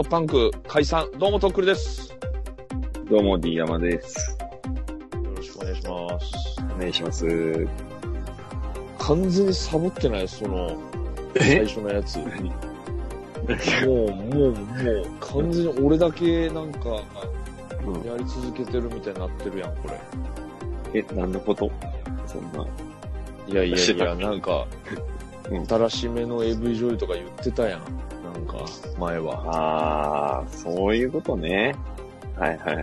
トパンク解散、どうもとっくりです。どうも、D 山です。よろしくお願いします。お願いします。完全にサボってない、その、最初のやつ。もう、もう、もう、完全に俺だけなんか、うんやり続けてるみたいになってるやん、これ。え、何のこと？そんな。いやいやいや、なんか、うん新しめの AV 女優とか言ってたやん。前は。あー、そういうことね。はいはいは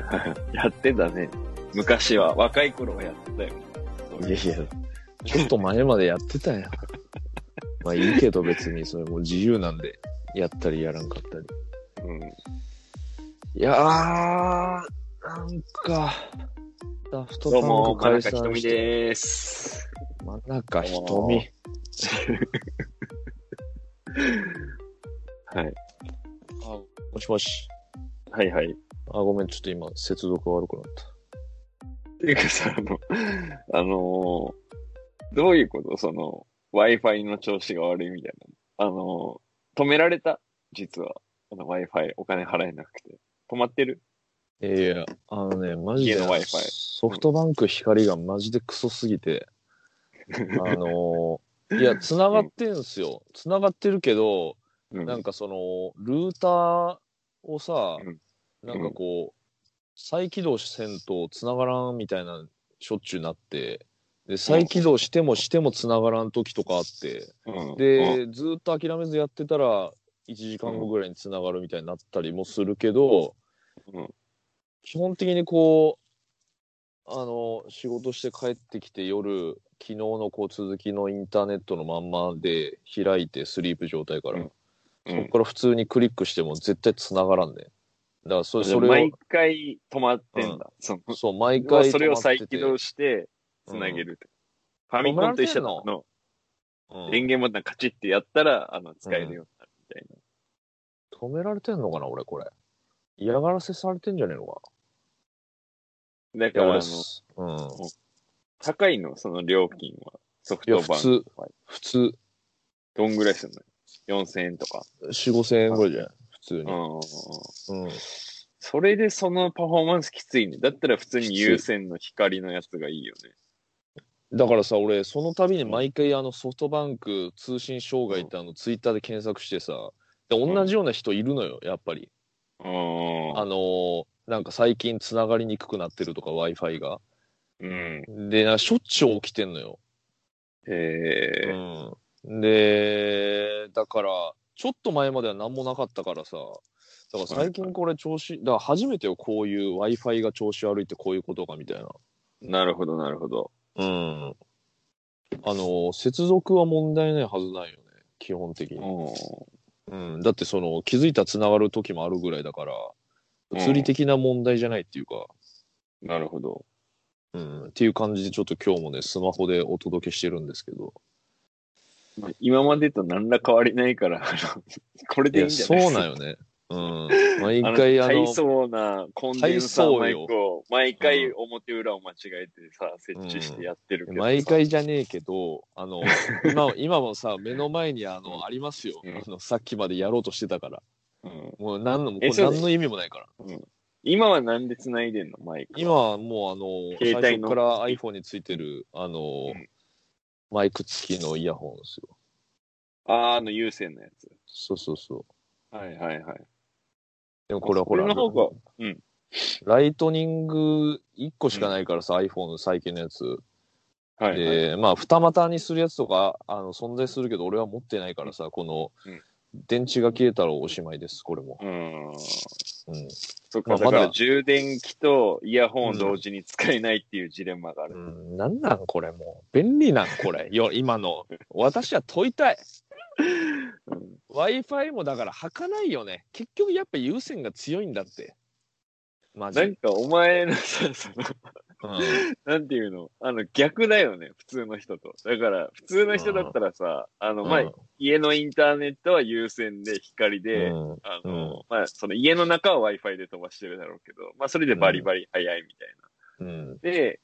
い。やってたね。昔は、若い頃はやってたよ。いやいや、ちょっと前までやってたやん。まあいいけど別にそれもう自由なんで、やったりやらんかったり。うん。いやー、なんか、ダフトどうも、パンク解真中ひとみでーす。真中ひとどうもみ。はい。あ、もしもし。はいはい。あ、ごめん、ちょっと今、接続が悪くなった。ていうかさ、あの、あのーどういうこと？その、Wi-Fi の調子が悪いみたいな。あのー止められた？実は。あの Wi-Fi お金払えなくて。止まってる？いやあのね、マジでソフトバンク光がマジでクソすぎて、あのーいや、繋がってんすよ。繋がってるけど、うん。なんかその、ルーターをさ、うん。なんかこう、再起動せんと繋がらんみたいな、しょっちゅうなって、で、再起動してもしても繋がらん時とかあって、うん、で、ずーっと諦めずやってたら、1時間後ぐらいに繋がるみたいになったりもするけど、うん。基本的にこう、あの、仕事して帰ってきて夜、昨日のこう続きのインターネットのまんまで開いてスリープ状態から、うんうそんこから普通にクリックしても絶対繋がらんね。だからそれ、それ毎を、回止まってんだ。そのそう、毎回それを再起動して、つなげるって。ファミコンと一緒だの。うん電源ボタンカチッてやったら、あの、使えるようになるみたい止められてんのかな、俺、これ。嫌がらせされてんじゃねえのかな。だから、あ俺の、、うん。高いの、その料金は。ソフトバン普通ク。、普通、どんぐらいするの？?4000 円とか。4、5千円ぐらいじゃない？普通に。うん。うん。それでそのパフォーマンスきついね。だったら普通に有線の光のやつがいいよね。だからさ、俺、その度に毎回、あの、ソフトバンク通信障害って、あの、ツイッターで検索してさ、で、同じような人いるのよ、やっぱり。うん。あのーなんか最近繋がりにくくなってるとか、Wi-Fi が。うん。で、なんかしょっちゅう起きてんのよ。ええうん。で、だから、ちょっと前までは何もなかったからさ、だから最近これ調子、だから初めてよ、こういう Wi-Fi が調子悪いってこういうことかみたいな。なるほど、なるほど。うん。あの、接続は問題ないはずないよね、基本的に。ううん。だってその、気づいたら繋がる時もあるぐらいだから、うん物理的な問題じゃないっていうか、ん。なるほど。うん。っていう感じでちょっと今日もね、スマホでお届けしてるんですけど。まあ今までと何ら変わりないから、これでいいんじゃそない？うなんよね。うん。毎あの回あの、大層なコンデンサーマイクを毎回表裏を間違えてさ、設置してやってるけどさ、毎回じゃねえけど、あの、今、今もさ、目の前にあの、ありますよ。うんあの、さっきまでやろうとしてたから。うんもう何の、これえそう何の意味もないから。今はなんで繋いでんの？マイクは。今はもうあの、最携帯の初から iPhone についてる、あの、うんマイク付きのイヤホンですよ。あーあの有線のやつ。そうそうそう。はいはいはい。でもこれはほら、うん。ライトニング1個しかないからさ、iPhone 最近のやつ。はい、はい。で、まあ、二股にするやつとか、あの、存在するけど、俺は持ってないからさ、このうん、電池が消えたらおしまいです、これも。うん。うん。そっか、だからまあまだ充電器とイヤホン同時に使えないっていうジレンマがある。うん、なんなんこれもう。便利なんこれ。よ、今の。私は問いたい。うん Wi-Fi もだから履かないよね。結局やっぱ有線が強いんだって。マジなんかお前のさ、その、うんなんていうの？あの、逆だよね、普通の人と。だから、普通の人だったらさ、あの、まあ、家のインターネットは有線で光で、うんあの、うんまあ、その家の中は Wi-Fi で飛ばしてるだろうけど、まあ、それでバリバリ早いみたいな。うん。で、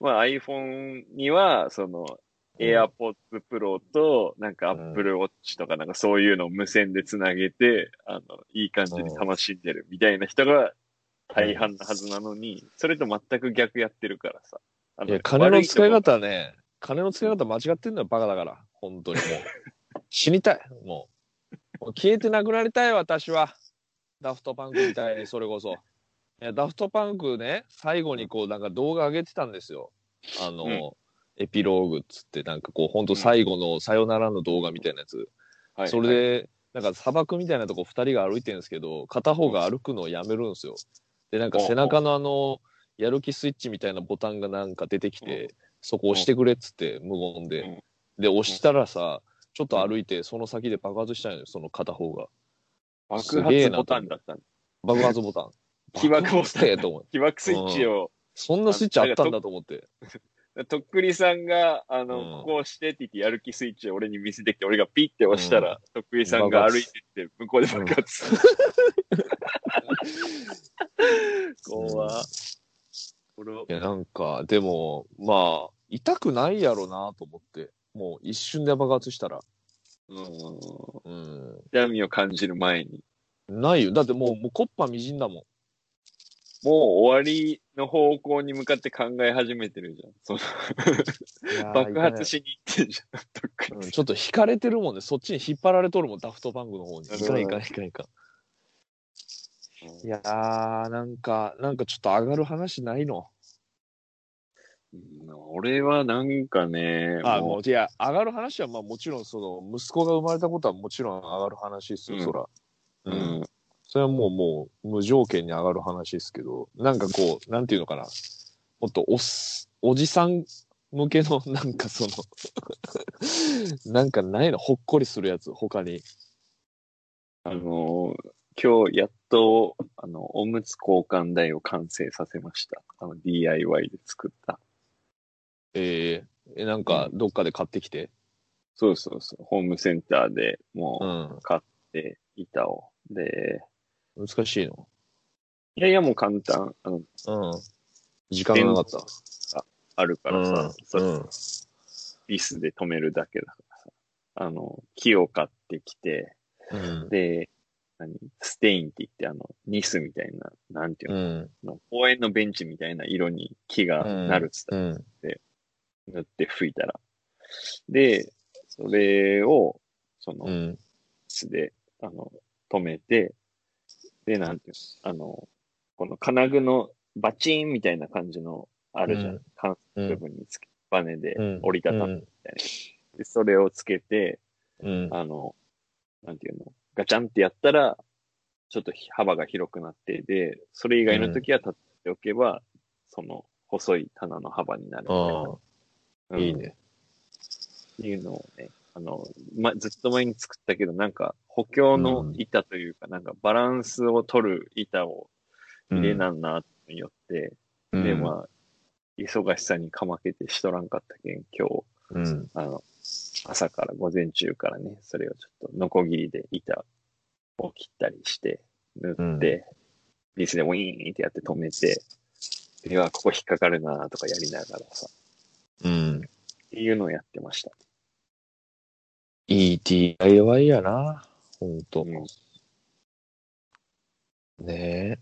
まあ、iPhone には、その、AirPods Pro と、なんかうん Apple Watch とかなんかそういうのを無線でつなげて、あの、いい感じに楽しんでるみたいな人が大半なはずなのに、それと全く逆やってるからさ。あいや、金の使い方ね、金の使い方間違ってんのよ、バカだから。本当にもう。死にたい、もう。もう消えてなくなりたい、私は。ダフトパンクみたいに、それこそ。いや、ダフトパンクね、最後にこう、なんか動画上げてたんですよ。あの、うんエピローグっつって、なんかこう、本当最後のさよならの動画みたいなやつ。はいそれで、なんか砂漠みたいなとこ二人が歩いてるんですけど、片方が歩くのをやめるんですよ。で、なんか背中のあの、やる気スイッチみたいなボタンがなんか出てきて、そこ押してくれっつって無言うんで。で、押したらさ、ちょっと歩いて、その先で爆発したんよ、その片方が。爆発ボタンだった。爆発ボタン。起爆ボタン。起爆スイッチを、そんなスイッチあったんだと思って。とっくりさんが、あの、うんここ押してって言ってやる気スイッチを俺に見せてきて、俺がピッて押したら、とっくりさんが歩いてって、向こうで爆発する。怖俺はいや、なんか、でも、まあ、痛くないやろなと思って。もう一瞬で爆発したら。うん。うん。痛みを感じる前に。ないよ。だってもう、もうコッパみじんだもん。もう終わりの方向に向かって考え始めてるじゃん。その爆発しに行ってんじゃん。とっくりうんちょっと引かれてるもんね。そっちに引っ張られとるもん、ダフトパンクの方に。いかんいかんいかんいかん。いやー、なんか、なんかちょっと上がる話ないの？うん俺はなんかね、あ、ももう、いや、上がる話は、まあもちろん、その、息子が生まれたことはもちろん上がる話ですよ、うんそら。う、うん、それはもう、もう、無条件に上がる話ですけど、なんかこう、なんていうのかな。もっとおっす、おじさん向けの、なんかその、なんかないの、ほっこりするやつ、他に。あのー今日やっと、あの、おむつ交換台を完成させました。あの、DIY で作った。えー、え、なんか、どっかで買ってきて？そうそうそう。ホームセンターでもう。うん買って、板を。で、難しいの？いやいやもう簡単。あの、うん。時間がなかった。あるからさ、それうん。ビスで止めるだけだからさ。あの、木を買ってきて、うん。で、何？ステインって言って、あの、ニスみたいな、なんていうの,、うん。公園のベンチみたいな色に木がなるっつったらうん。塗って拭いたら。で、それを、その、うん。巣で、あの、止めて、で、なんていうの、あの、この金具のバチーンみたいな感じの、あるじゃん。うん関うん節部分につけ、バネでうん折りたたむみたいな。で、それをつけて、うん。あの、なんていうの、ガチャンってやったら、ちょっと幅が広くなって、で、それ以外の時は立っておけば、その、細い棚の幅になるみたいな。うんいいね。っていうのをね、あの、ま、ずっと前に作ったけど、なんか補強の板というか、なんかバランスを取る板を入れなんなによって、うんで、まあ、忙しさにかまけてしとらんかったけん、今日、うん。あの、朝から午前中からね、それをちょっとノコギリで板を切ったりして、塗って、ビスでウィーンってやって止めて、では、ここ引っかかるなとかやりながらさ、うん。っていうのをやってました。いい DIY やな。ほんねえ。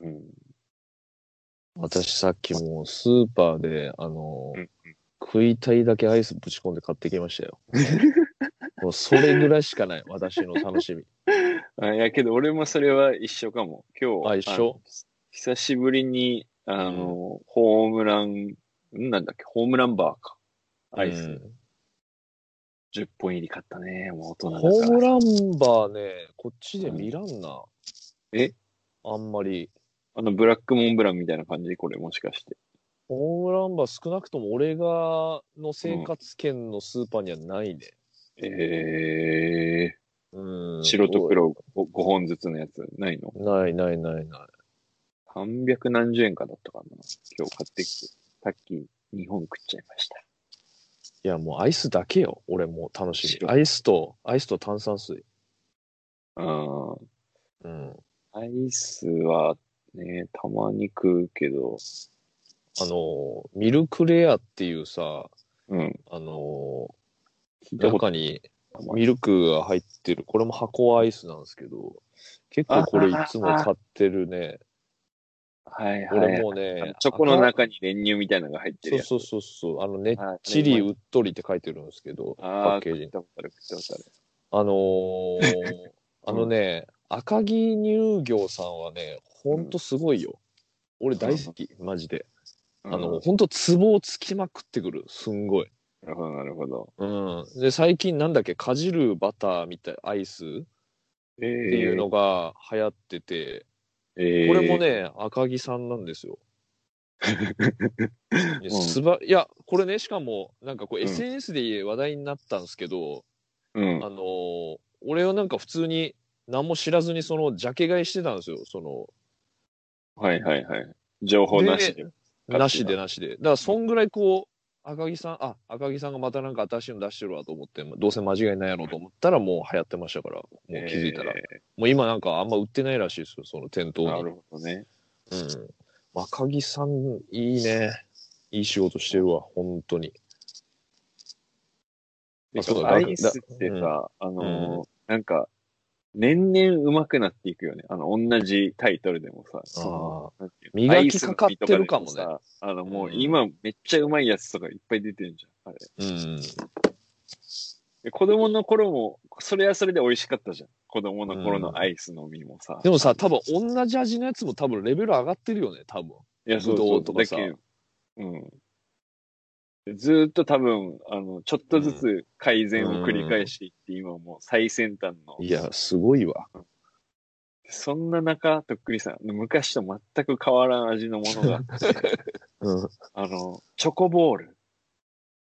うん。私さっきもうスーパーで、あの、うん食いたいだけアイスぶち込んで買ってきましたよ。もうそれぐらいしかない、私の楽しみ。あいやけど、俺もそれは一緒かも。今日、あ一緒？の久しぶりに、あの、ホームラン、んなんだっけ、ホームランバーか。アイス、うん10本入り買ったね。もう大人だから。ホームランバーね、こっちで見らんな。え？あんまり。あの、ブラックモンブランみたいな感じ？これもしかして。ホームランバー少なくとも俺がの生活圏のスーパーにはないね。えうん。ー、白と黒 5, 本ずつのやつないの？ないないないない。?300 何十円かだったかな今日買ってきて。さっき2本食っちゃいました。いや、もうアイスだけよ。俺もう楽しみ。白アイスと、アイスと炭酸水。うん。うん。アイスはね、たまに食うけど、あの、ミルクレアっていうさ、うん。あの、中にミルクが入ってる、これも箱アイスなんですけど、結構これいつも買ってるね。はいはい。俺もうあねの、チョコの中に練乳みたいなのが入ってる。そうそうそうそう、あの、ねっはいちりうっとりって書いてるんですけど、パッケージにあのーあのね、赤城乳業さんはね、ほんとすごいよ。俺大好き、マジで。あの、うんほんと壺をつきまくってくる。すんごい。なるほど、なるほど。うん。で、最近なんだっけ、かじるバターみたい、アイス？っえていうのが流行ってて、えこれも、ね、赤城さんなんですよ。いやすばいや、これね、しかも、なんかこう、うん SNS で話題になったんですけど、うんあ。のー俺はなんか普通に何も知らずにそのジャケ買いしてたんですよ。その、はいはいはい。情報なしで。たなしでなしで。だからそんぐらいこう、赤木さん、あ、赤木さんがまたなんか新しいの出してるわと思って、どうせ間違いないやろうと思ったらもう流行ってましたから、もう気づいたら。えもう今なんかあんま売ってないらしいですよ、その店頭に。ーなるほどね。うん。赤木さん、いいね。いい仕事してるわ、本当に。あそうだアイスってださ、あのーなんか、年々上手くなっていくよね。あの、同じタイトルでもさ、そのなんていうの磨きかかってるかもねアイスの実とでさあの、もううん今めっちゃうまいやつとかいっぱい出てるじゃん。あれ。うん。で子供の頃も、それはそれで美味しかったじゃん。子供の頃のアイス飲みもさ。でもさ、多分同じ味のやつも多分レベル上がってるよね、多分。いや、そうぶそうどうとかさだけどうん。でずーっと多分、あの、ちょっとずつ改善を繰り返していって、今もう最先端の。いや、すごいわ。そんな中、とっくりさん、昔と全く変わらん味のものがあって、うん。あの、チョコボール。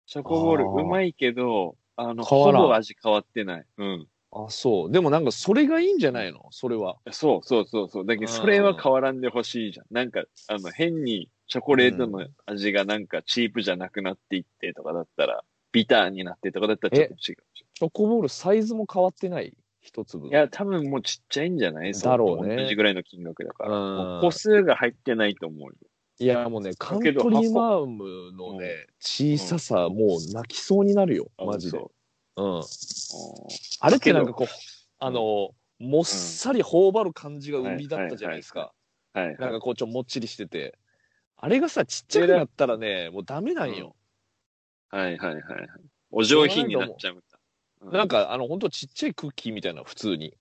チョコボール、うまいけど、あの、ほぼ味変わってない。うん。あ、そう。でもなんかそれがいいんじゃないの？それは。そうそうそうそう。だけど、それは変わらんでほしいじゃん。なんか、あの、変にチョコレートの味がなんかチープじゃなくなっていってとかだったら、ビターになってとかだったらちょっと違うじチョコボールサイズも変わってない一粒。いや、多分もうちっちゃいんじゃない？だろうね同じぐらいの金額だから。個数が入ってないと思うよ。いや、もうね、カントリーマームのね、小ささ、もう泣きそうになるよ、マジで。そうん。うあれってなんかこう、あの、もっさり頬張る感じが売りだったじゃないですか。はいはい。なんかこう、ちょ、もっちりしてて。あれがさ、ちっちゃくなったらね、もうダメなんよ。はいはいはいはい。お上品になっちゃうんだ。うなん、か、あの、ほんとちっちゃいクッキーみたいな、普通に。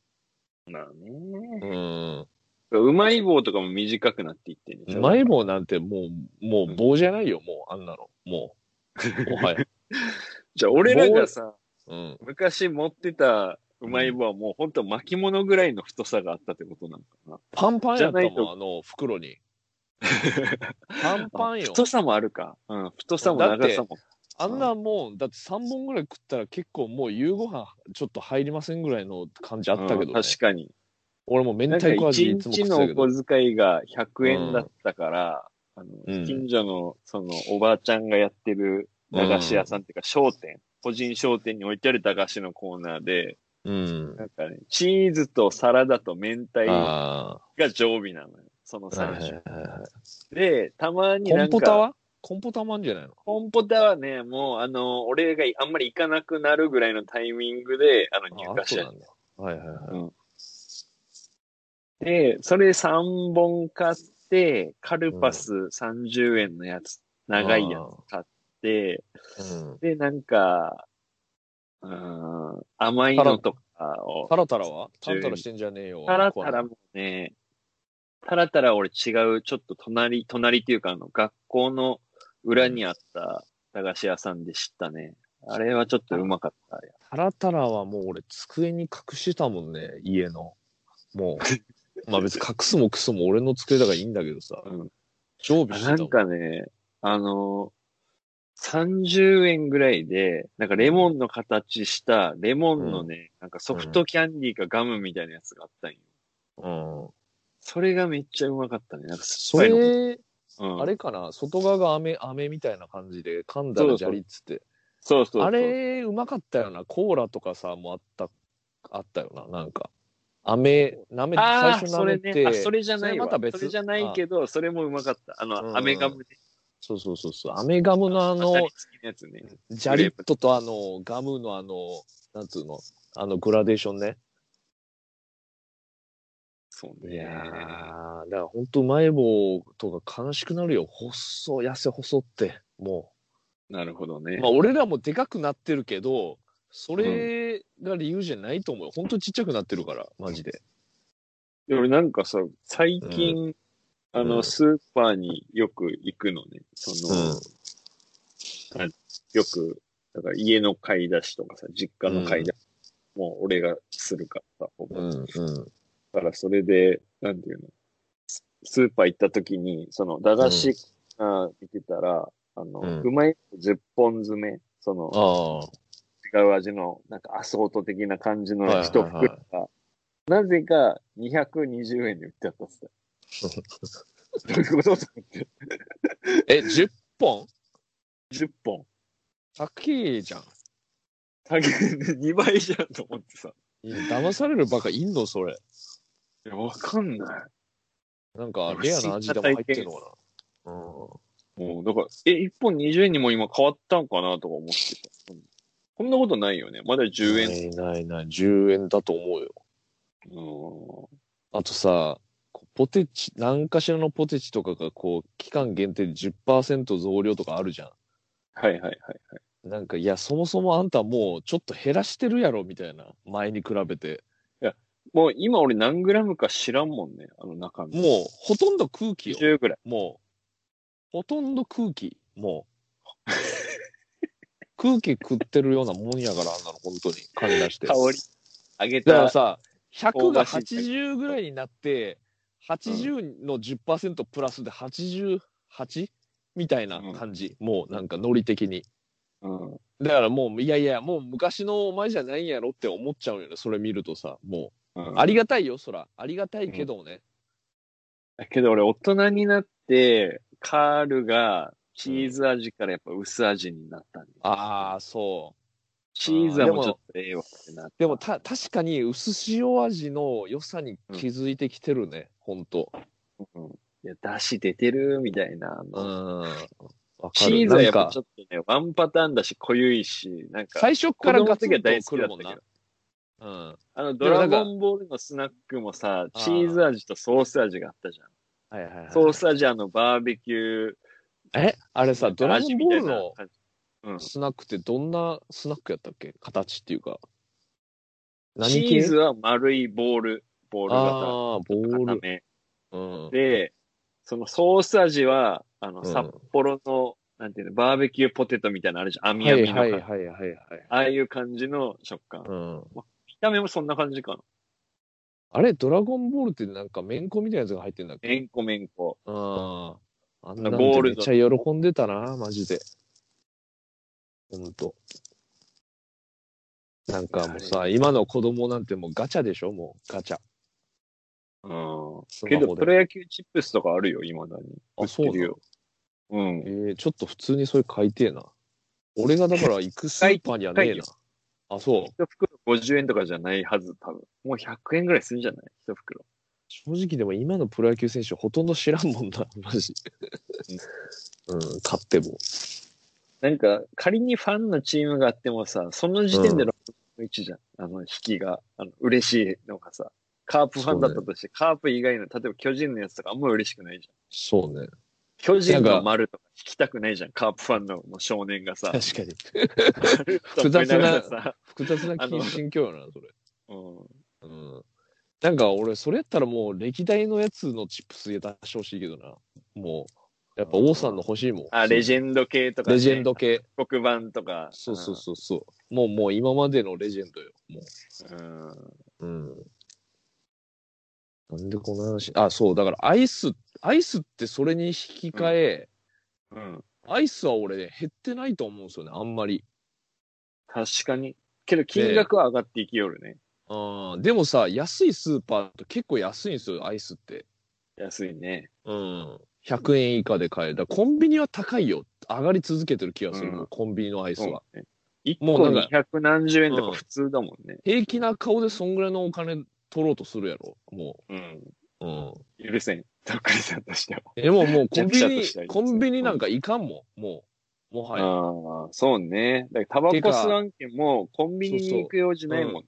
まあね。うん。うまい棒とかも短くなっていってんでしょうまい棒なんてもう、もう棒じゃないよ、もう、あんなの。もう。もはや。じゃあ俺らがさ、うん。昔持ってたうまい棒はもうほんと巻物ぐらいの太さがあったってことなのかパンパンやったじゃないともん、あの、袋に。な。パンパンよ。太さもあるか。うん。太さも長さも。あんなもん、だって3本ぐらい食ったら結構もう夕ご飯ちょっと入りませんぐらいの感じあったけど、うんね確かに。俺も明太子味一いつも食日のおってたけど。小遣いが100円だったから、あの、うん近所のそのおばあちゃんがやってる駄菓子屋さんっていうか商店、個人商店に置いてある駄菓子のコーナーで、うん。なんかね、チーズとサラダと明太あが常備なのよ。そのあ。はい3はい種。で、たまにコなんか、ンポタは？コンポタもあんじゃないの？コンポタはね、もう、あの、俺があんまり行かなくなるぐらいのタイミングで、あの、入荷しちゃあそうなんだ。はいはいはい。で、それ3本買って、カルパス30円のやつ、長いやつ買って、うん。で、なんか、うーん、甘いのとかを、タラタラは？タラタラしてんじゃねえよ。タラタラもね、タラタラ俺違う、ちょっと隣、隣っていうかあの、学校の裏にあった駄菓子屋さんで知ったね。あれはちょっとうまかった。あれタラタラはもう俺机に隠してたもんね、家の。もう。まあ別に隠すもクソも俺の机だからいいんだけどさ。うん常備してたもんなんかね、あの30円ぐらいで、なんかレモンの形したレモンのね、なんかソフトキャンディーかガムみたいなやつがあったんよ。うん。それがめっちゃうまかったね。なんかそ酸っぱいのれ、うん、あれかな？外側が飴、飴みたいな感じで噛んだらジャリっつって。そうそうそう。あれ、うまかったよな。コーラとかさ、もあった、あったよな。なんか。飴、舐め、最ああ、初舐それね。めて。あ、それじゃないわ。それまた別それじゃないけど、それもうまかった。あうんうんの、アメガムで。そうそうそうそう。飴ガムのあの当たり、付きのやつね。ジャリットとあの、ガムのあの、なんつうの、あのグラデーションね。そうね。いやー、だから本当うまい棒とか悲しくなるよ。細、痩せ細って。もなるほどね。う。まあ俺らもでかくなってるけど、それが理由じゃないと思うよ。本当ちっちゃくなってるから、マジで。で俺なんかさ、最近、あの、うんスーパーによく行くのね。その、よく、だから家の買い出しとかさ、実家の買い出し、もう俺がするからさ、ほぼ。うん、うん。だからそれで、なんていうの、ススーパー行った時に、その、駄菓子が見てたら、あの、うんうまい棒10本詰め、その。違う味の、なんかアソート的な感じのはいはいはい一袋が、なぜか220円で売ってあったっすよ。どういうこと？と思って。え、10本？10本。高いじゃん。高い2倍じゃんと思ってさ。いや騙されるバカいんの？それ。いや、わかんない。なんか、レアな味でも入ってんのかな？うん。もう、だから、え、1本20円にも今変わったんかなとか思ってた。うんこんなことないよね。まだ10円。ないないない。10円だと思うよ。うんあとさ、ポテチ、何かしらのポテチとかがこう、期間限定で10%増量とかあるじゃはいはいはいはい。ん。なんか、いや、そもそもあんたもうちょっと減らしてるやろ、みたいな。前に比べて。もう今俺何グラムか知らんもんね。あの中身。もう、ほとんど空気よ。10ぐらい。もう、ほとんど空気。もう。空気食ってるようなもんやから、あんなの、本当に。金出して。香り。揚げた。だからさ、100が香ばしい80ぐらいになって、80の10%プラスで 88? みたいな感じ。もうなんかノリ的に。うん。だからもう、いやいや、もう昔のお前じゃないんやろって思っちゃうよね。それ見るとさ、もうんう。ありがたいよ、そら。ありがたいけどね。だけど俺大人になって、カールがチーズ味からやっぱ薄味になったんで。ああ、そう。チーズはもうちょっとええわってなった。でもた、確かに薄塩味の良さに気づいてきてるね、ほんと。うん、いや、出汁出てるみたいな。あうのん。わかチるーズはやっぱちょっとね、ワンパターンだし濃ゆいし、なんか、最初子からガツンと供の時は大好くるもんな。うん。あの、ドラゴンボールのスナックもさ、チーズ味とソース味があったじゃん。はいはいはい。ソース味あの、バーベキュー。え？あれさ、ドラゴンボールの。スナックってどんなスナックやったっけ？形っていうか。チーズは丸いボール、ボール型。ああー、ボール。固め。うん。で、そのソース味は、あの、うん札幌の、なんていうの、バーベキューポテトみたいなのあるじゃん。網はい網の。はいはいはいはい。ああいう感じの食感。うん。見た目もそんな感じかな。あれ、ドラゴンボールってなんかめんこみたいなやつが入ってんだっけ？めんこめんこ。うん。あんなゴールドめっちゃ喜んでたな、マジで。ほんと。なんかもうさ、今の子供なんてもうガチャでしょ？もうガチャ。うん。けど、プロ野球チップスとかあるよ、未だに。あ売ってるよ。うん。えー、ちょっと普通にそれ買いてえな。俺がだから行くスーパーにはねえな。あ、そう。一袋50円とかじゃないはず、多分。もう100円ぐらいするんじゃない？一袋。正直でも今のプロ野球選手ほとんど知らんもんな、マジ。うん、勝っても。なんか、仮にファンのチームがあってもさ、その時点で6分の1じゃん。あの、引きが、あの、嬉しいのがさ、カープファンだったとして、カープ以外の、例えば巨人のやつとかあんま嬉しくないじゃん。そうね。巨人の丸とか引きたくないじゃん。カープファンの少年がさ。確かに。複雑な複雑な心境よな、それ。うん。うん。なんか俺、それやったらもう歴代のやつのチップス出してほしいけどな。もう、やっぱ王さんの欲しいもん。あ、レジェンド系とか、ね。レジェンド系。黒板とか。そうそうそうそう。もう、もう今までのレジェンドよ。もうん。うん。う。うん。なんでこの話、あ、そう、だからアイス、アイスってそれに引き換え、うん。アイスは俺ね、減ってないと思うんですよね、あんまり。確かに。けど金額は上がっていきよるね。うん、でもさ、安いスーパーって結構安いんですよ、アイスって。安いね。うん。100円以下で買える。コンビニは高いよ。上がり続けてる気がする、うんコンビニのアイスは。もうなんかに百何十円とうんか普通だもんね。平気な顔でそんぐらいのお金取ろうとするやろ、もうん。う。うん。許せん。とっくりさんとしては。でももうコンビニコンビニなんかいかんもん、もう。もはや。ああ、そうね。だタバコ吸わんけんもコンビニに行く用事ないもんね。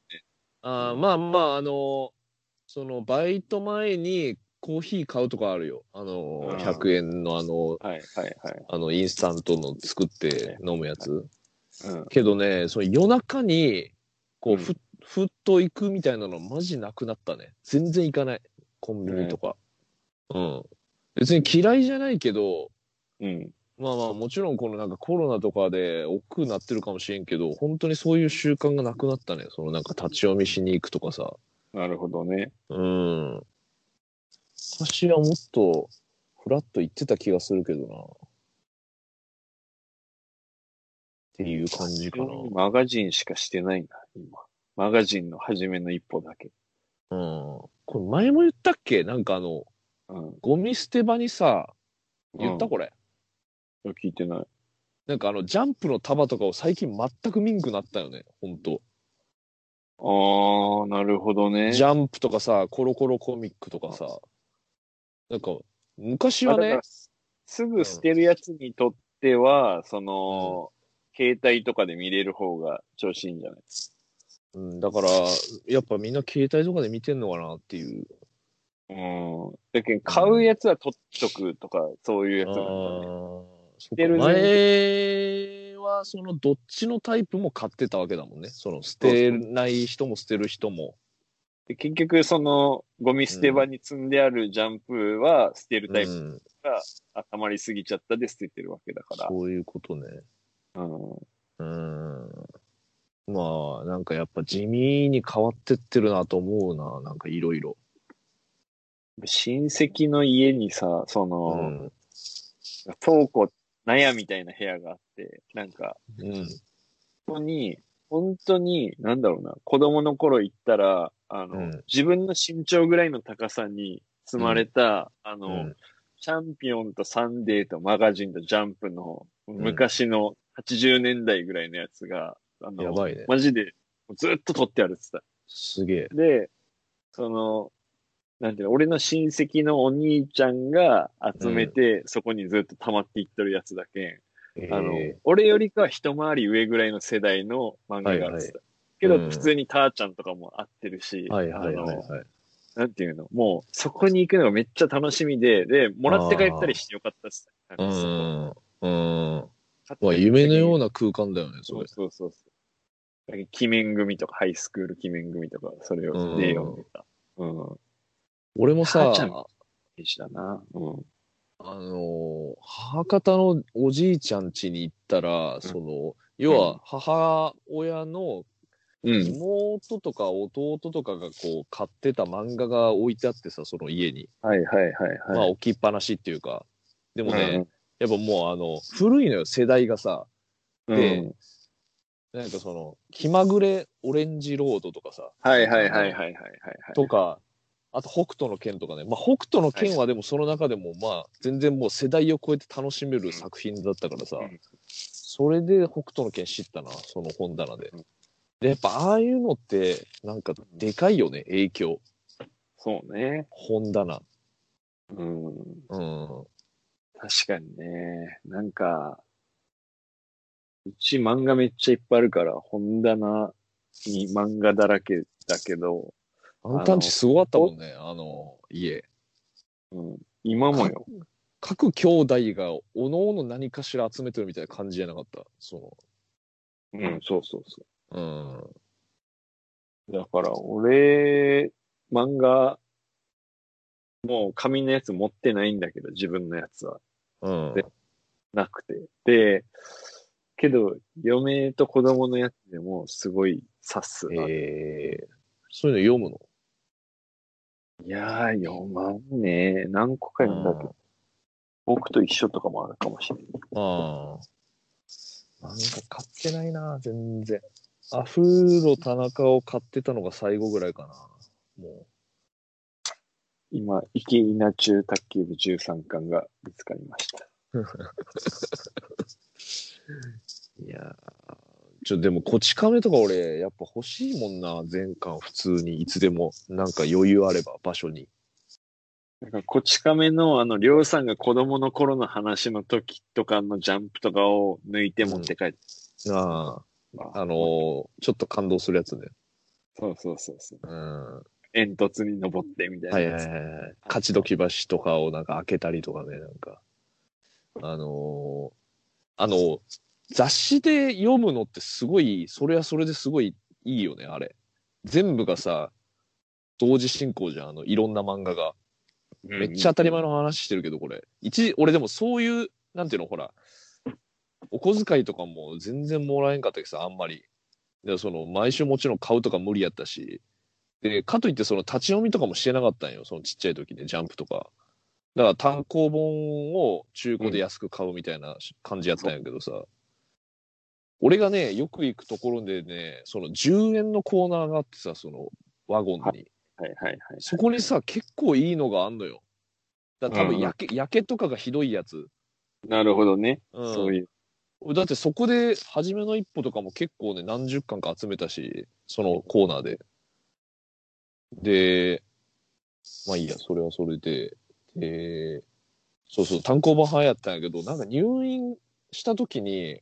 あーまあまあ、あのその、バイト前にコーヒー買うとかあるよ。あのうん100円のあの、はいはいはい。あの、インスタントの作って飲むやつ。うん。けどね、その夜中に、こう、うんふ、ふっと行くみたいなのマジなくなったね。全然行かない。コンビニとか。うん。別に嫌いじゃないけど、うん。まあまあもちろんこのなんかコロナとかで億劫になってるかもしれんけど、本当にそういう習慣がなくなったね。そのなんか立ち読みしに行くとかさ。なるほどね。うん。昔はもっとフラッと行ってた気がするけどな。っていう感じかな。マガジンしかしてないな、今。マガジンの初めの一歩だけ。うん。これ前も言ったっけ？なんかあの、うん。ゴミ捨て場にさ、言ったうんこれ。聞いてない。なんかあの、ジャンプの束とかを最近全く見んくなったよね。ほんと。ああ、なるほどね。ジャンプとかさ、コロコロコミックとかさ。なんか、昔はだから、すぐ捨てるやつにとっては、その、携帯とかで見れる方が調子いいんじゃないうん、だから、やっぱみんな携帯とかで見てんのかなっていう。うん。だけど、買うやつは取っとくとか、そういうやつなんだね。そてる前は、その、どっちのタイプも買ってたわけだもんね。その、捨てない人も捨てる人も。で結局、その、ゴミ捨て場に積んであるジャンプは捨てるタイプうん、が、あ溜まりすぎちゃったで捨ててるわけだから。そういうことね。うん。うん。まあ、なんかやっぱ地味に変わってってるなと思うな。なんかいろいろ。親戚の家にさ、その、うん。倉庫、納屋みたいな部屋があって、なんか、うん。ここに、本当に、なんだろうな、子供の頃行ったら、あの、うん自分の身長ぐらいの高さに積まれた、あの、うんチャンピオンとサンデーとマガジンとジャンプのん昔の80年代ぐらいのやつが、あの、やばいね。マジでずっと取ってあるって言ってすげえ。た。で、その、なんていうの、俺の親戚のお兄ちゃんが集めて、そこにずっと溜まっていってるやつだけん、あのえ、俺よりかは一回り上ぐらいの世代の漫画があってた。けど、うん普通にターちゃんとかも合ってるし、ーはいはいはいはい。なんていうの、もう、そこに行くのがめっちゃ楽しみで、で、もらって帰ったりしてよかったっす。うん。うん。まあ、夢のような空間だよね、それそう。そうそうそう。鬼面組とか、ハイスクール鬼面組とか、それうんをで読んでた。うん。俺もさん、いいしだな。うん。あの、母方のおじいちゃん家に行ったら、その、要は母親のうん。妹とか弟とかがこう買ってた漫画が置いてあってさ、その家に。はいはいはいまあはい。置きっぱなしっていうか。でもね、うんやっぱもうあの、古いのよ、世代がさ。うん、でなんかその、気まぐれオレンジロードとかさ。はいはいはいはいはいはいはい。とか、あと北斗の剣とかね。まあ北斗の剣はでもその中でもまあ全然もう世代を超えて楽しめる作品だったからさ。うんそれで北斗の剣知ったな、その本棚でうん。で、やっぱああいうのって、なんかでかいよね、影響。そうね。本棚。うん。うん。確かにね。なんか、うち漫画めっちゃいっぱいあるから、本棚に漫画だらけだけど、あんたんちすごかったもんね、あの、家。うん、今もよ。各兄弟がおのおの何かしら集めてるみたいな感じじゃなかった。そうん、そうそうその、うん。だから、俺、漫画、もう紙のやつ持ってないんだけど、自分のやつは。うん。でなくて。で、けど、嫁と子供のやつでもすごい刺すな。えー、そういうの読むのいやー、読まんね何個か読んだけど、僕と一緒とかもあるかもしれない。ああ。なんか買ってないな、全然。アフーロ田中を買ってたのが最後ぐらいかな。も今、池稲中卓球部13巻が見つかりました。う。いやーちょ、でも、こち亀とか俺、やっぱ欲しいもんな、全巻普通に、いつでも。なんか余裕あれば、場所に。なんか、こち亀のあの、りょうさんが子供の頃の話の時とかのジャンプとかを抜いて持って帰って。あまあ、あのーちょっと感動するやつね。そうそうそうそう。うん。は煙突に登ってみたいないやつ。はいはいはい。勝どき橋とかをなんか開けたりとかね、なんか。あのーあの、雑誌で読むのってすごい、それはそれですごいいいよね、あれ。全部がさ、同時進行じゃん、あの、いろんな漫画が。めっちゃ当たり前の話してるけど、これ。一時、俺でもそういう、なんていうの、ほら、お小遣いとかも全然もらえんかったけどさ、あんまり。で、その、毎週もちろん買うとか無理やったし。で、かといってその立ち読みとかもしてなかったんよ、そのちっちゃい時で、ジャンプとか。だから単行本を中古で安く買うみたいな感じやったんやけどさ。俺がね、よく行くところでね、その10円のコーナーがあってさ、そのワゴンに。はいはいはい。そこにさ、結構いいのがあんのよ。だ多うんうん分焼け、焼けとかがひどいやつ。なるほどね。うんそういう。だってそこで、初めの一歩とかも結構ね、何十巻か集めたし、そのコーナーで。で、まあいいや、それはそれで。で、そうそう、単行本派やったんやけど、なんか入院した時に、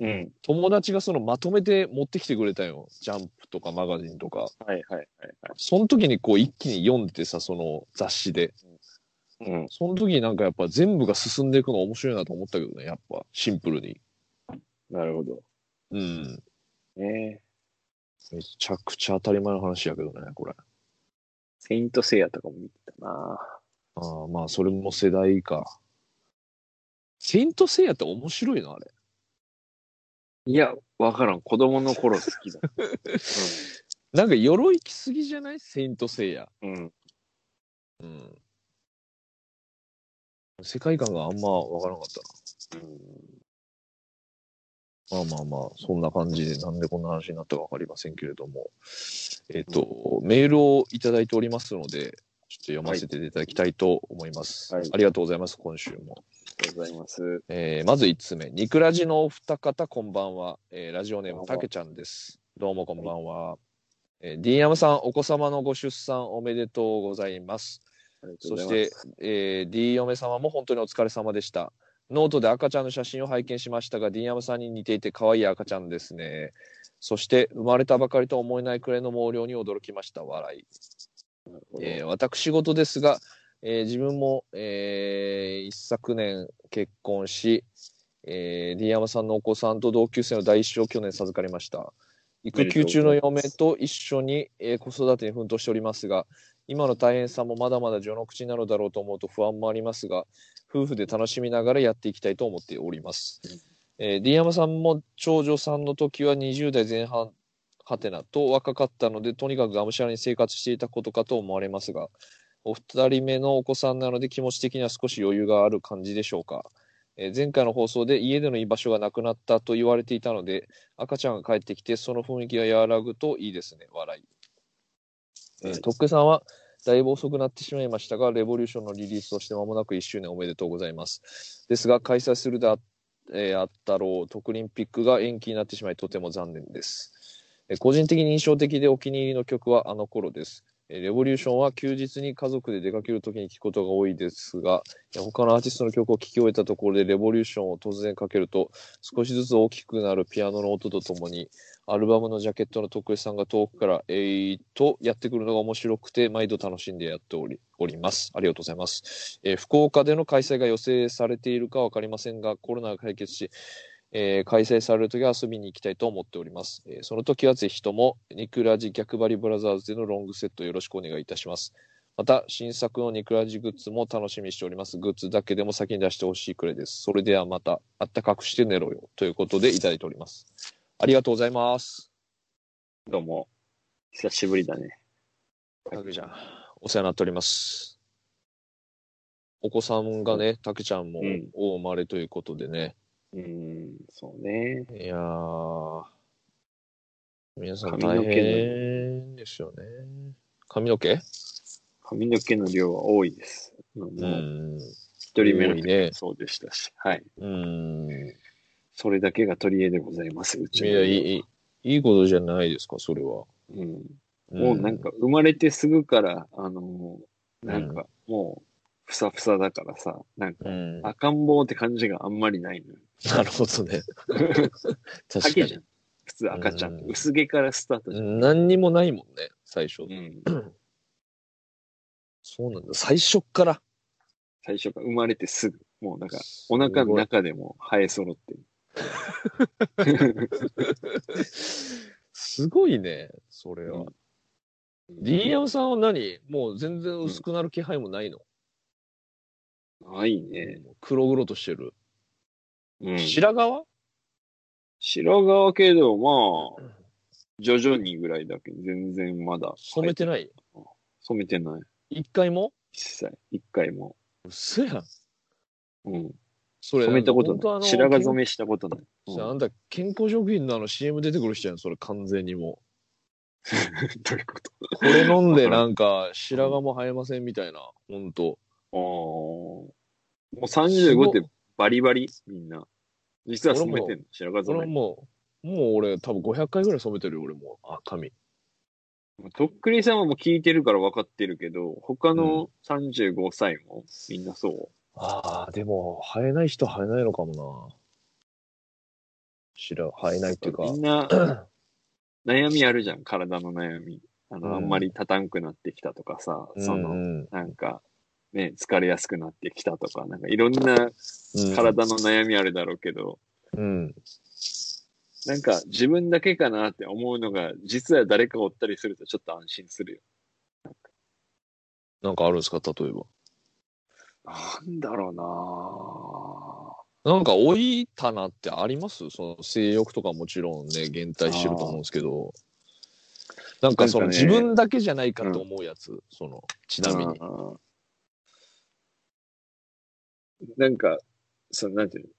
うん。友達がそのまとめて持ってきてくれたよ。ジャンプとかマガジンとか。はいはいはいはい。その時にこう一気に読んでてさ、その雑誌で。うん。その時になんかやっぱ全部が進んでいくの面白いなと思ったけどね、やっぱシンプルに。なるほど。うん。ねめちゃくちゃ当たり前の話やけどね、これ。セイントセイヤとかも見てたなああ、まあそれも世代か。セイントセイヤって面白いのあれ。いや、わからん。子供の頃好きだ。なんか鎧着すぎじゃない？セイントセイヤ。うん。うん。うん。世界観があんまわからなかったな。まあまあまあ、そんな感じで、なんでこんな話になったかわかりませんけれども、えっ、と、メールをいただいておりますので、ちょっと読ませていただきたいと思います。はいありがとうございます、今週も。ございます。えーまず1つ目、ニクラジのお二方、こんばんは。えーラジオネーム、たけちゃんです。どうもこんばんは。えー、ディーヤムさん、お子様のご出産おめでとうございます。ありがとうごそして、えー、D 嫁様も本当にお疲れ様でした。ノートで赤ちゃんの写真を拝見しましたが、D 山さんに似ていて可愛い赤ちゃんですね。そして、生まれたばかりとは思えないくらいの毛量に驚きました。笑い。えー私事ですが、えー自分も、えー一昨年結婚し、えー、D 山さんのお子さんと同級生の第一子を去年授かりました。育休中の嫁と一緒に、えー子育てに奮闘しておりますが、今の大変さもまだまだ序の口なのだろうと思うと不安もありますが、夫婦で楽しみながらやっていきたいと思っております。えー、D 山さんも長女さんの時は20代前半はてなと若かったので、とにかくがむしゃらに生活していたことかと思われますが、お二人目のお子さんなので気持ち的には少し余裕がある感じでしょうか。えー前回の放送で家での居場所がなくなったと言われていたので、赤ちゃんが帰ってきてその雰囲気が和らぐといいですね。笑い。えー、とっくさんはだいぶ遅くなってしまいましたが、レボリューションのリリースとして間もなく1周年おめでとうございます。ですが、開催するであ,、えーあったろう特リンピックが延期になってしまい、とても残念です。えー個人的に印象的でお気に入りの曲はあの頃です。レボリューションは休日に家族で出かけるときに聴くことが多いですが、他のアーティストの曲を聴き終えたところでレボリューションを突然かけると、少しずつ大きくなるピアノの音とともに、アルバムのジャケットの徳井さんが遠くから、えー、とやってくるのが面白くて、毎度楽しんでやっておりおります。ありがとうございます。えー福岡での開催が予定されているかわかりませんが、コロナが解決し、えー開催されるときは遊びに行きたいと思っております。えーその時はぜひとも、ニクラジ逆張りブラザーズでのロングセットよろしくお願いいたします。また、新作のニクラジグッズも楽しみにしております。グッズだけでも先に出してほしいくらいです。それではまた、あったかくして寝ろよ。ということでいただいております。ありがとうございます。どうも。久しぶりだね。たけちゃん、お世話になっております。お子さんがね、たけちゃんもうんお生まれということでね。うん、そうね。いやー、皆さん髪の毛の大変ですよね。髪の毛？髪の毛の量は多いです。もううん。一人目のねそうでしたし、はい。うん。それだけが取り柄でございます、うちのいや、いい、いいいいことじゃないですか、それは。うん。もうなんか生まれてすぐから、あのーなんかもう、ふさふさだからさ、なんかう、ん。赤ん坊って感じがあんまりないのよ。なるほどね。確かハゲじゃんに。。普通赤ちゃんうん薄毛からスタートじゃん。何にもないもんね、最初。うん。そうなんだ。最初っから。最初から生まれてすぐ。もうなんか、お腹の中でも生え揃ってる。すごいね、それは。DM さんは何？もう全然薄くなる気配もないの、ないね。黒々としてる。うん。白髪？白髪けど、まあ、徐々にぐらいだけど、全然まだ。染めてない？染めてない。一回も？一切。一回も。嘘やん。うん。それ染めたことない。白髪染めしたことない。うん健あんた健康食品のあの CM 出てくる人やん、それ完全にも どういうこと？う。これ飲んでなんか白髪も生えませんみたいな、ほんと。ああ。もう35ってバリバリ？みんな。実は染めてんの？白髪染め？もう、もう俺多分500回ぐらい染めてるよ、俺も。あ、髪。とっくりさんはもう聞いてるから分かってるけど、他の35歳も？みんなそう？ああ、でも生えない人は生えないのかもな。白、生えないっていうか。みんな 悩みあるじゃん、体の悩み。あの、うんあんまり立たんくなってきたとかさ、その、うんなんか、ね、疲れやすくなってきたとか、なんかいろんなうん、体の悩みあるだろうけど、うん。なんか自分だけかなって思うのが、実は誰かおったりするとちょっと安心するよ。なんかあるんですか、例えば。なんだろうなんか老いたなってあります？その性欲とかもちろんね、減退してると思うんですけど。なんかその自分だけじゃないかと思うやつ、その、ちなみに。なんか、その、なんていうの？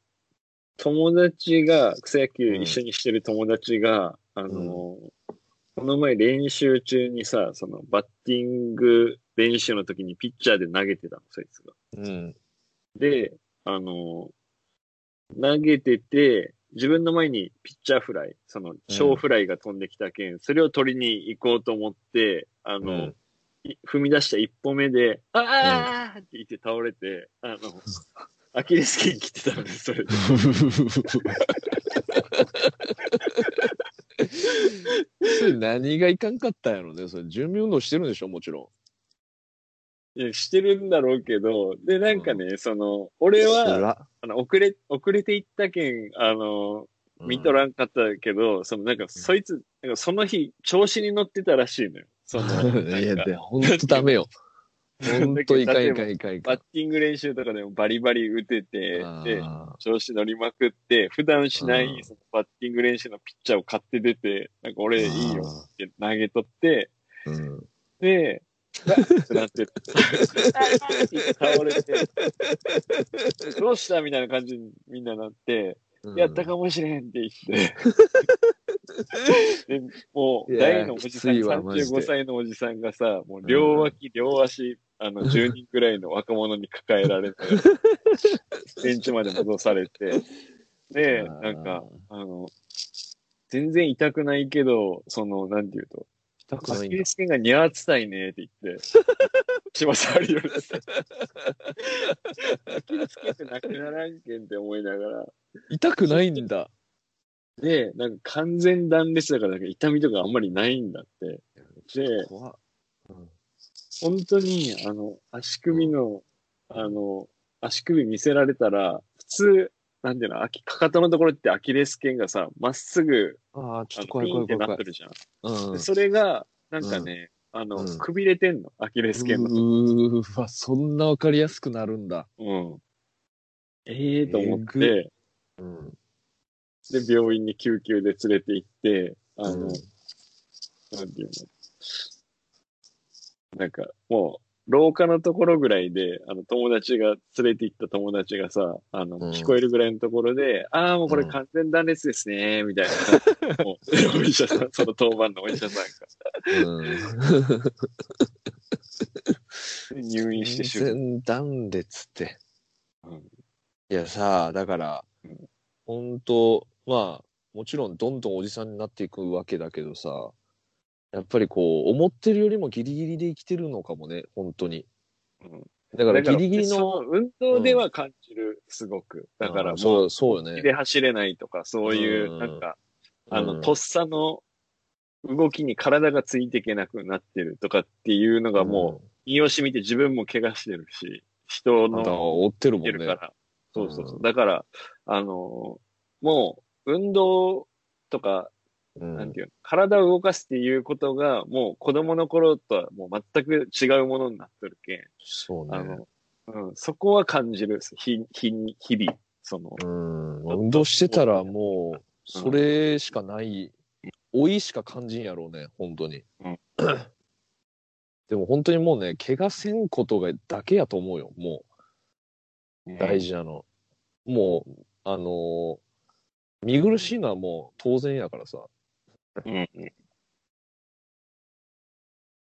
友達が、草野球一緒にしてる友達が、あの、この前練習中にさ、そのバッティング練習の時にピッチャーで投げてたの、そいつが。うん。で、あの、投げてて、自分の前にピッチャーフライ、その小フライが飛んできたけん、それを取りに行こうと思って、あの、踏み出した一歩目で、ああって言って倒れて、あの、アキレス腱切ってたので、それで。それ何がいかんかったんやろね。それ準備運動してるんでしょもちろいやしてるんだろうけど、で、なんかね、その、俺ん。は、あの、遅れ、遅れていったけん、あの、見とららんかったけど、そのなんか、そいつ、なんかその日、調子に乗ってたらしいのよ。その、いや、で、ほんとダメよ。ほんといかんいかんいかんいかん。バッ。ティング練習とかでもバリバリ打てて、で、あ調子乗りまくって、普段しなうん。いそのバッティング練習のピッチャーを買って出て、なんか俺いいよあって投げ取って、ーうん。で、なって、倒れて、どうしたみたいな感じにみんななって、やったかもしれんって言って、でもう、大のおじさん、きついわマジで35歳のおじさんがさ、もう両脇、両足、あの、10人くらいの若者に抱えられて、ベンチまで戻されて、で、なんか、あの、全然痛くないけど、その、なんていうと、痛くないんだアキレス腱がニャーつたいねって言って、芝触るようになって。アキレス腱ってなくならんけんって思いながら。痛くないんだ。で、なんか完全断裂だから、痛みとかあんまりないんだって。で、うん本当に、あの、足首の、あの、足首見せられたら、普通、なんていうの、かかとのところってアキレス腱がさ、まっすぐ、ああ、ちょっと怖い怖い怖怖い。ないってるじゃん。うんでそれが、なんかね、あの、うんくびれてんの、アキレス腱の。うーわ、そんなわかりやすくなるんだ。うん。ええと思って、うん。で、病院に救急で連れて行って、あの、うんなんていうの、なんか、もう、廊下のところぐらいで、あの、友達が、連れて行った友達がさ、あの、うん聞こえるぐらいのところで、ああ、もうこれ完全断裂ですね、みたいな。もう、お医者さん、その当番のお医者さんうん。が 入院してしまう。全然断裂って。うんいやさ、だからうん、本当まあ、もちろんどんどんおじさんになっていくわけだけどさ、やっぱりこう、思ってるよりもギリギリで生きてるのかもね、本当に。うんだからだからギリギリの、そ運動では感じる、すごく。だからもう、うんそう、そうよね。で走れないとか、そういうう、んなんか、あの、うんとっさの動きに体がついていけなくなってるとかっていうのがもう、身を染みて自分も怪我してるし、人の追ってるもんね。から。そうそうそうう。んだから、あの、もう、運動とか、うんなんていうの、体を動かすっていうことが、もう子供の頃とはもう全く違うものになってるけん。そうね。あの、うん、そこは感じる。日、日に、日々、その、うん。運動してたらもう、それしかない、老いしか感じんやろうね、本当に。うん でも本当にもうね、怪我せんことがだけやと思うよ、もう、大事なの。もう、あのー見苦しいのはもう当然やからさ。うん。うん。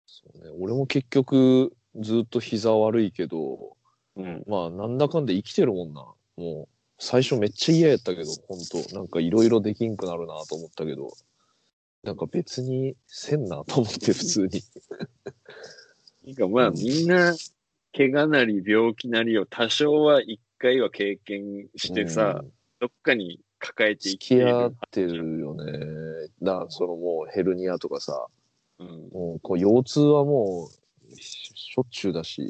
そうね、俺も結局、ずっと膝悪いけど、うん。まあ、なんだかんで生きてるもんな。もう、最初めっちゃ嫌やったけど、本当なんかいろいろできんくなるなと思ったけど、なんか別にせんなと思って、普通に。なんかまあみんな、怪我なり病気なりを多少は一回は経験してさ、うんどっかに抱えて生付きている。き合ってるよね。だそのもうヘルニアとかさ、うん。もうこう腰痛はもうししょっちゅうだし、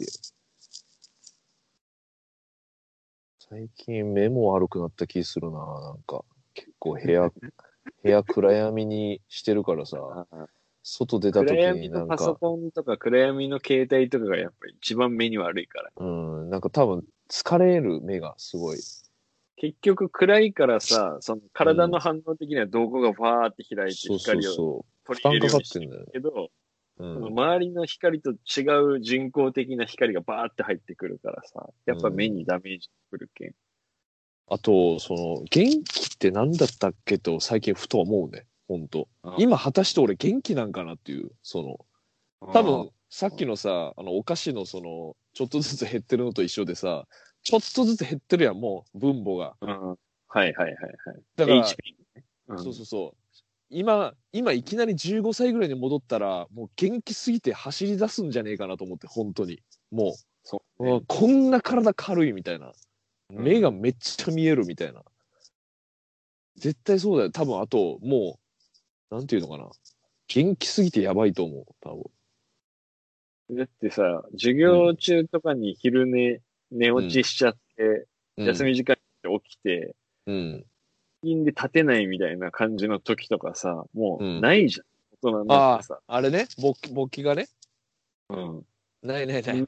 最近目も悪くなった気するな、なんか。結構部屋、部屋暗闇にしてるからさ、外出た時暗闇になんのパソか、コンとか暗闇の携帯とかがやっぱり一番目に悪いから。うん、なんか多分疲れる目がすごい。結局暗いからさ、その体の反応的には瞳孔がファーって開いて光を。取り入れるようにしてけど、うん。周りの光と違う人工的な光がバーって入ってくるからさ、やっぱ目にダメージくるけん。あと、その、元気って何だったっけと最近ふと思うね。本当今果たして俺元気なんかなっていう、その、多分、さっきのさ、あの、お菓子のその、ちょっとずつ減ってるのと一緒でさ、ちょっとずつ減ってるやん、もう、分母が。うん、はいはいはいはい。だから、HP うんそうそうそう。今、今いきなり15歳ぐらいに戻ったら、もう元気すぎて走り出すんじゃねえかなと思って、本当に。もそうう、うわこんな体軽いみたいな。目がめっちゃ見えるみたいな。絶対そうだよ。多分、あと、もう、なんていうのかな。元気すぎてやばいと思う、多分。だってさ、授業中とかに昼寝、寝落ちしちゃって、うん休み時間に起きて、うん。陰で立てないみたいな感じの時とかさ、もううんないじゃん。大人になあってさ。あ、あれね、勃起勃起がね？うん。ないないない。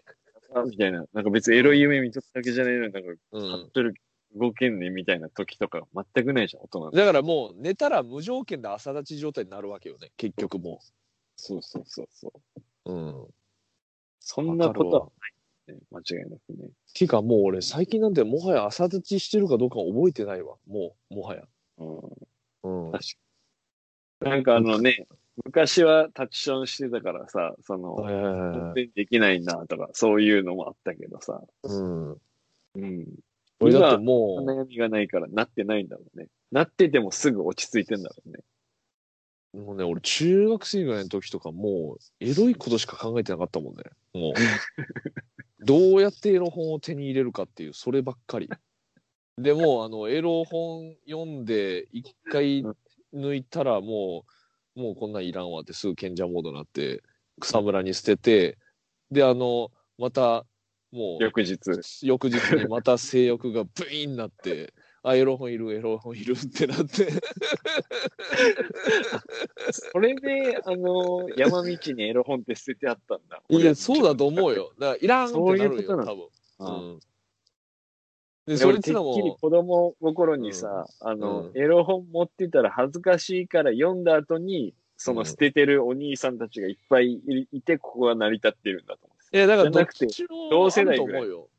あみたいな。なんか別にエロい夢見とっただけじゃないのに、なんか、うん。立ってる、動けんねみたいな時とか全くないじゃん、大人だからもう寝たら無条件で朝立ち状態になるわけよね、結局もそうそうそうそう。う。うん。そんなことはない、ね。間違いなくね。てかもう俺最近なんてもはや朝立ちしてるかどうか覚えてないわ。もう、もはや。うん。うん。確かなんかあのね、昔はタッチションしてたからさ、その、はいはいはい本はい。当にできないなとか、そういうのもあったけどさ。うん。うん。俺だって今もう、悩みがないからなってないんだろうね。なっててもすぐ落ち着いてんだろうね。もうね、俺中学生ぐらいの時とかもう、エロいことしか考えてなかったもんね。もう。どうやってエロ本を手に入れるかっていう、そればっかり。でも、あの、エロ本読んで、一回抜いたらもう、もうこんなんいらんわってすぐ賢者モードになって、草むらに捨てて、で、あの、また、もう、翌日。翌日にまた性欲がブイーンなって、あ、エロ本いる、エロ本いるってなって。それで、あの、山道にエロ本って捨ててあったんだ。いや、そうだと思うよ。だから、いらんってなそういうるよ、ことな多分。うん。うん。で、でそいつら俺てっきりも、子供心にさ、あの、うんエロ本持ってたら恥ずかしいから読んだ後にその捨ててるお兄さんたちがいっぱいいいて、ここが成り立ってるんだと思いや、だからどっちもあると思うよ。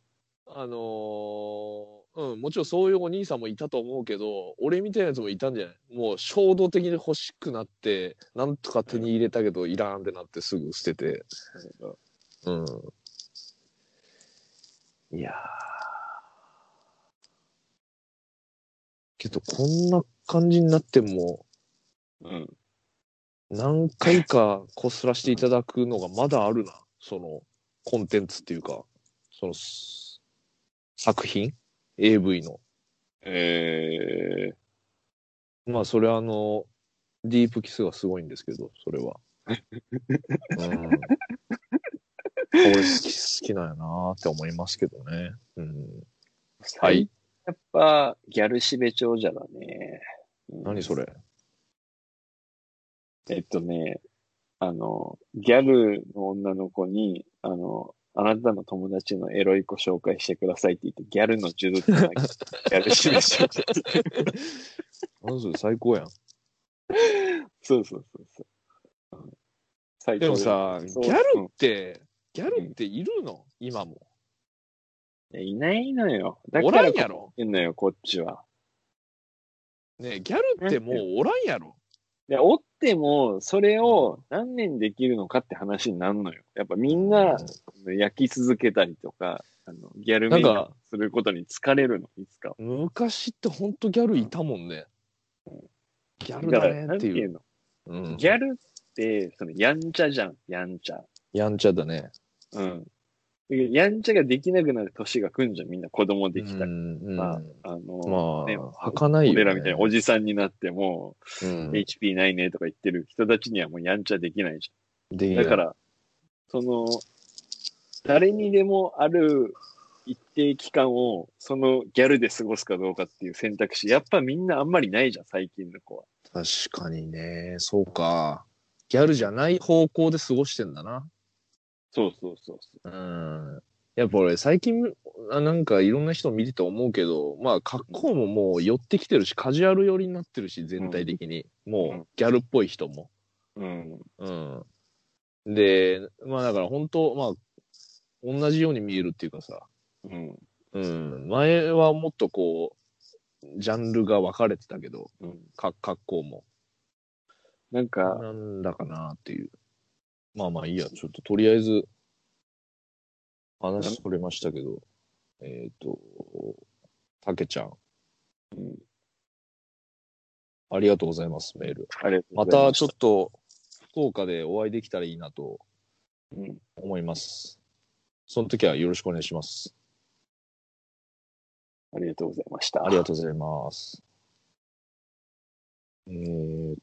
あのーうん、もちろんそういうお兄さんもいたと思うけど、俺みたいなやつもいたんじゃない？もう衝動的に欲しくなって、なんとか手に入れたけど、いらんってなってすぐ捨てて。うん。いやー。けど、こんな感じになっても、うん。何回かこすらせていただくのがまだあるな。その、コンテンツっていうか、その、す作品 ?AV の。えまあ、それはあの、ディープキスがすごいんですけど、それは。うん。俺好き、好きなんやなって思いますけどね。うん。ー、はい。やっぱ、ギャルしべ長者だね。うん何それ？えっとね、あの、ギャルの女の子に、あの、あなたの友達のエロい子紹介してくださいって言って、ギャルの呪術なギャルしべ長者。何それ最高やん。そうそうそうそう。うん最で高もさ、ギャうんルって、ギャルっているの？今も。いやいないのよ。だかおららんやろいんのよ、こっちは。ねえギャルってもうおらんやろで、おっても、それを何年できるのかって話になるのよ。やっぱみんな、焼き続けたりとか、あの、ギャルメイクすることに疲れるの、いつか。昔ってほんとギャルいたもんね。ギャルだねっていう。いうの？うん、ギャルって、その、やんちゃじゃん、やんちゃ。やんちゃだね。うん。でやんちゃができなくなる年が来んじゃん、みんな子供できたり。まあ、あの、まあ、ね儚いよ、ね。俺らみたいにおじさんになっても、うん、HP ないねとか言ってる人たちにはもうやんちゃできないじゃん。でだから、その、誰にでもある一定期間を、そのギャルで過ごすかどうかっていう選択肢、やっぱみんなあんまりないじゃん、最近の子は。確かにね。そうか。ギャルじゃない方向で過ごしてんだな。そうそうそうそうん。やっぱ俺最近、あなんかいろんな人見てて思うけど、まあ格好ももう寄ってきてるし、カジュアル寄りになってるし、全体的に。もうギャルっぽい人も。う。うん。うん。で、まあだから本当、まあ、同じように見えるっていうかさ、うん。うん。前はもっとこう、ジャンルが分かれてたけど、うん。か格好も。なんか、なんだかなっていう。まあまあいいや、ちょっととりあえず、話それましたけど、えっ、と、たけちゃん、うん、ありがとうございます、メール。あれ、またちょっと、福岡でお会いできたらいいなとうん。思います。その時はよろしくお願いします。ありがとうございました。ありがとうございます。えー